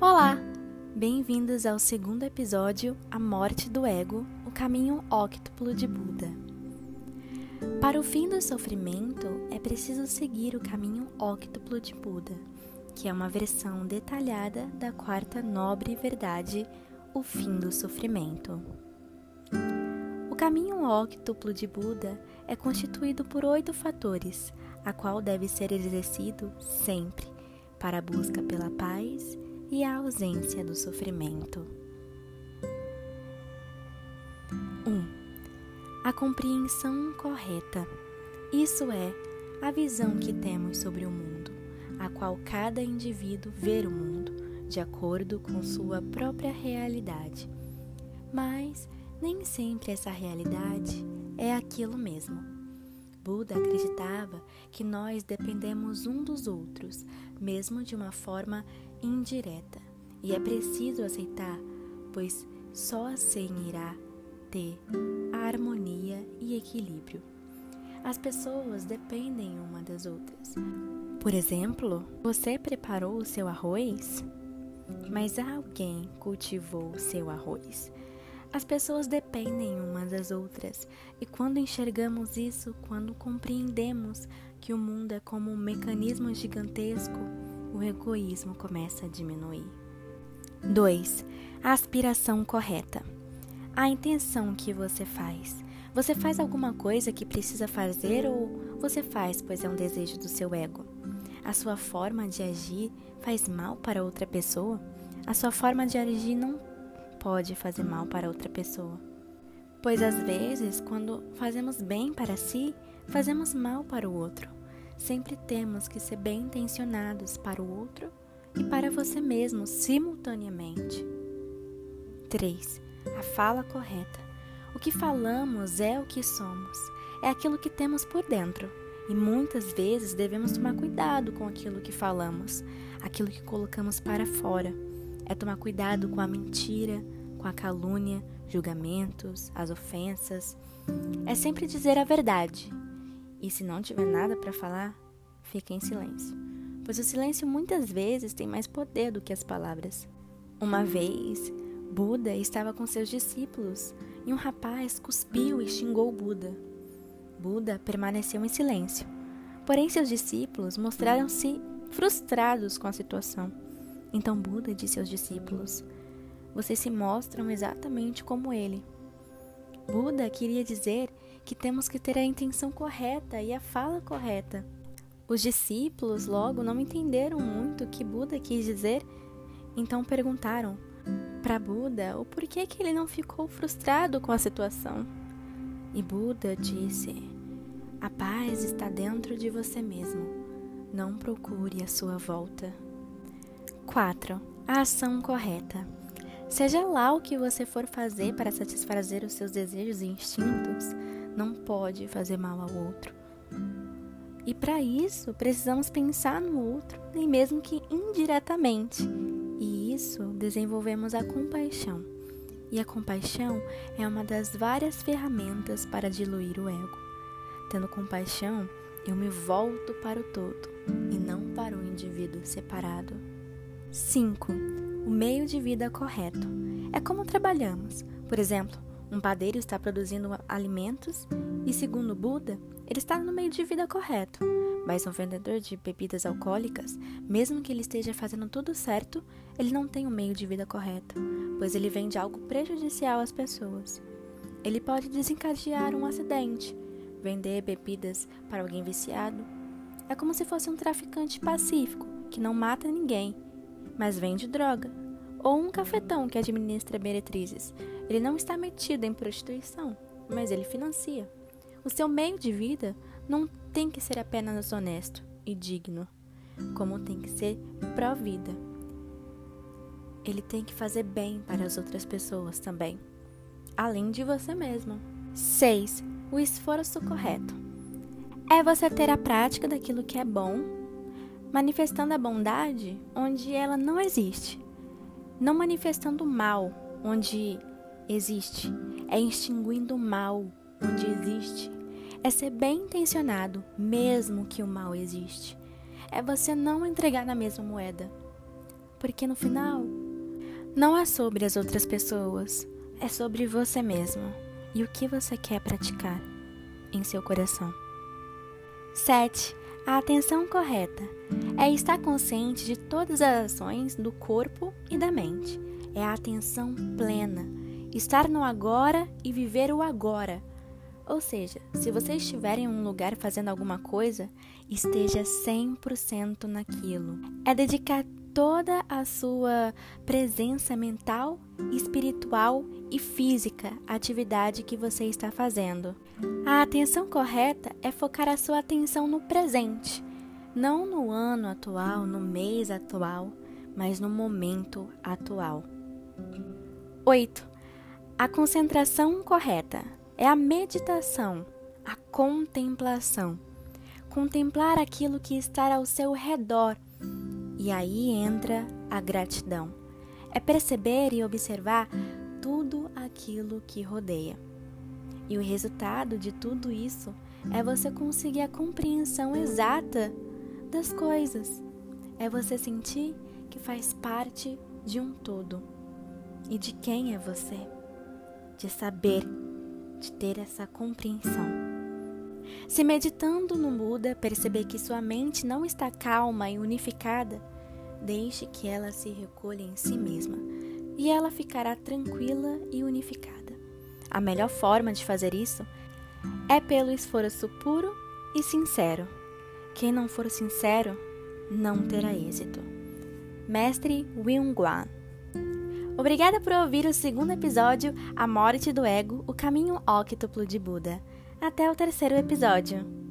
Olá! Bem-vindos ao segundo episódio A Morte do Ego O Caminho Óctuplo de Buda. Para o fim do sofrimento, é preciso seguir o caminho óctuplo de Buda, que é uma versão detalhada da quarta nobre verdade, o fim do sofrimento. O caminho óctuplo de Buda é constituído por oito fatores, a qual deve ser exercido sempre para a busca pela paz e a ausência do sofrimento. 1. Um, a compreensão correta. Isso é a visão que temos sobre o mundo, a qual cada indivíduo vê o mundo de acordo com sua própria realidade. Mas nem sempre essa realidade é aquilo mesmo. Buda acreditava que nós dependemos um dos outros, mesmo de uma forma indireta, e é preciso aceitar, pois só assim irá ter harmonia e equilíbrio. As pessoas dependem uma das outras. Por exemplo, você preparou o seu arroz, mas alguém cultivou o seu arroz. As pessoas dependem umas das outras, e quando enxergamos isso, quando compreendemos que o mundo é como um mecanismo gigantesco, o egoísmo começa a diminuir. 2. A aspiração correta. A intenção que você faz. Você faz alguma coisa que precisa fazer ou você faz pois é um desejo do seu ego? A sua forma de agir faz mal para outra pessoa? A sua forma de agir não pode fazer mal para outra pessoa. Pois às vezes, quando fazemos bem para si, fazemos mal para o outro. Sempre temos que ser bem intencionados para o outro e para você mesmo simultaneamente. 3. A fala correta. O que falamos é o que somos, é aquilo que temos por dentro. E muitas vezes devemos tomar cuidado com aquilo que falamos, aquilo que colocamos para fora. É tomar cuidado com a mentira, com a calúnia, julgamentos, as ofensas. É sempre dizer a verdade. E se não tiver nada para falar, fique em silêncio, pois o silêncio muitas vezes tem mais poder do que as palavras. Uma vez, Buda estava com seus discípulos e um rapaz cuspiu e xingou Buda. Buda permaneceu em silêncio. Porém, seus discípulos mostraram-se frustrados com a situação. Então Buda disse aos discípulos: vocês se mostram exatamente como ele. Buda queria dizer que temos que ter a intenção correta e a fala correta. Os discípulos logo não entenderam muito o que Buda quis dizer, então perguntaram para Buda o porquê que ele não ficou frustrado com a situação. E Buda disse: A paz está dentro de você mesmo. Não procure a sua volta. 4. A ação correta. Seja lá o que você for fazer para satisfazer os seus desejos e instintos, não pode fazer mal ao outro. E para isso, precisamos pensar no outro, nem mesmo que indiretamente. E isso desenvolvemos a compaixão. E a compaixão é uma das várias ferramentas para diluir o ego. Tendo compaixão, eu me volto para o todo e não para o indivíduo separado. 5 o meio de vida correto. É como trabalhamos. Por exemplo, um padeiro está produzindo alimentos e, segundo Buda, ele está no meio de vida correto. Mas um vendedor de bebidas alcoólicas, mesmo que ele esteja fazendo tudo certo, ele não tem o um meio de vida correto, pois ele vende algo prejudicial às pessoas. Ele pode desencadear um acidente, vender bebidas para alguém viciado. É como se fosse um traficante pacífico que não mata ninguém mas vende droga. Ou um cafetão que administra meretrizes. Ele não está metido em prostituição, mas ele financia. O seu meio de vida não tem que ser apenas honesto e digno, como tem que ser pró-vida. Ele tem que fazer bem para as outras pessoas também, além de você mesmo. 6. O esforço correto. É você ter a prática daquilo que é bom manifestando a bondade onde ela não existe, não manifestando o mal onde existe, é extinguindo o mal onde existe, é ser bem intencionado mesmo que o mal existe, é você não entregar na mesma moeda. Porque no final, não é sobre as outras pessoas, é sobre você mesmo e o que você quer praticar em seu coração. 7. A atenção correta é estar consciente de todas as ações do corpo e da mente. É a atenção plena, estar no agora e viver o agora. Ou seja, se você estiver em um lugar fazendo alguma coisa, esteja 100% naquilo. É dedicar toda a sua presença mental, espiritual e física à atividade que você está fazendo. A atenção correta é focar a sua atenção no presente, não no ano atual, no mês atual, mas no momento atual. 8. A concentração correta é a meditação, a contemplação. Contemplar aquilo que está ao seu redor e aí entra a gratidão. É perceber e observar tudo aquilo que rodeia. E o resultado de tudo isso é você conseguir a compreensão exata das coisas. É você sentir que faz parte de um todo. E de quem é você? De saber, de ter essa compreensão. Se meditando no Buda, perceber que sua mente não está calma e unificada, deixe que ela se recolha em si mesma e ela ficará tranquila e unificada. A melhor forma de fazer isso é pelo esforço puro e sincero. Quem não for sincero não terá êxito. Mestre William Guan. Obrigada por ouvir o segundo episódio A Morte do Ego, o caminho óctuplo de Buda. Até o terceiro episódio.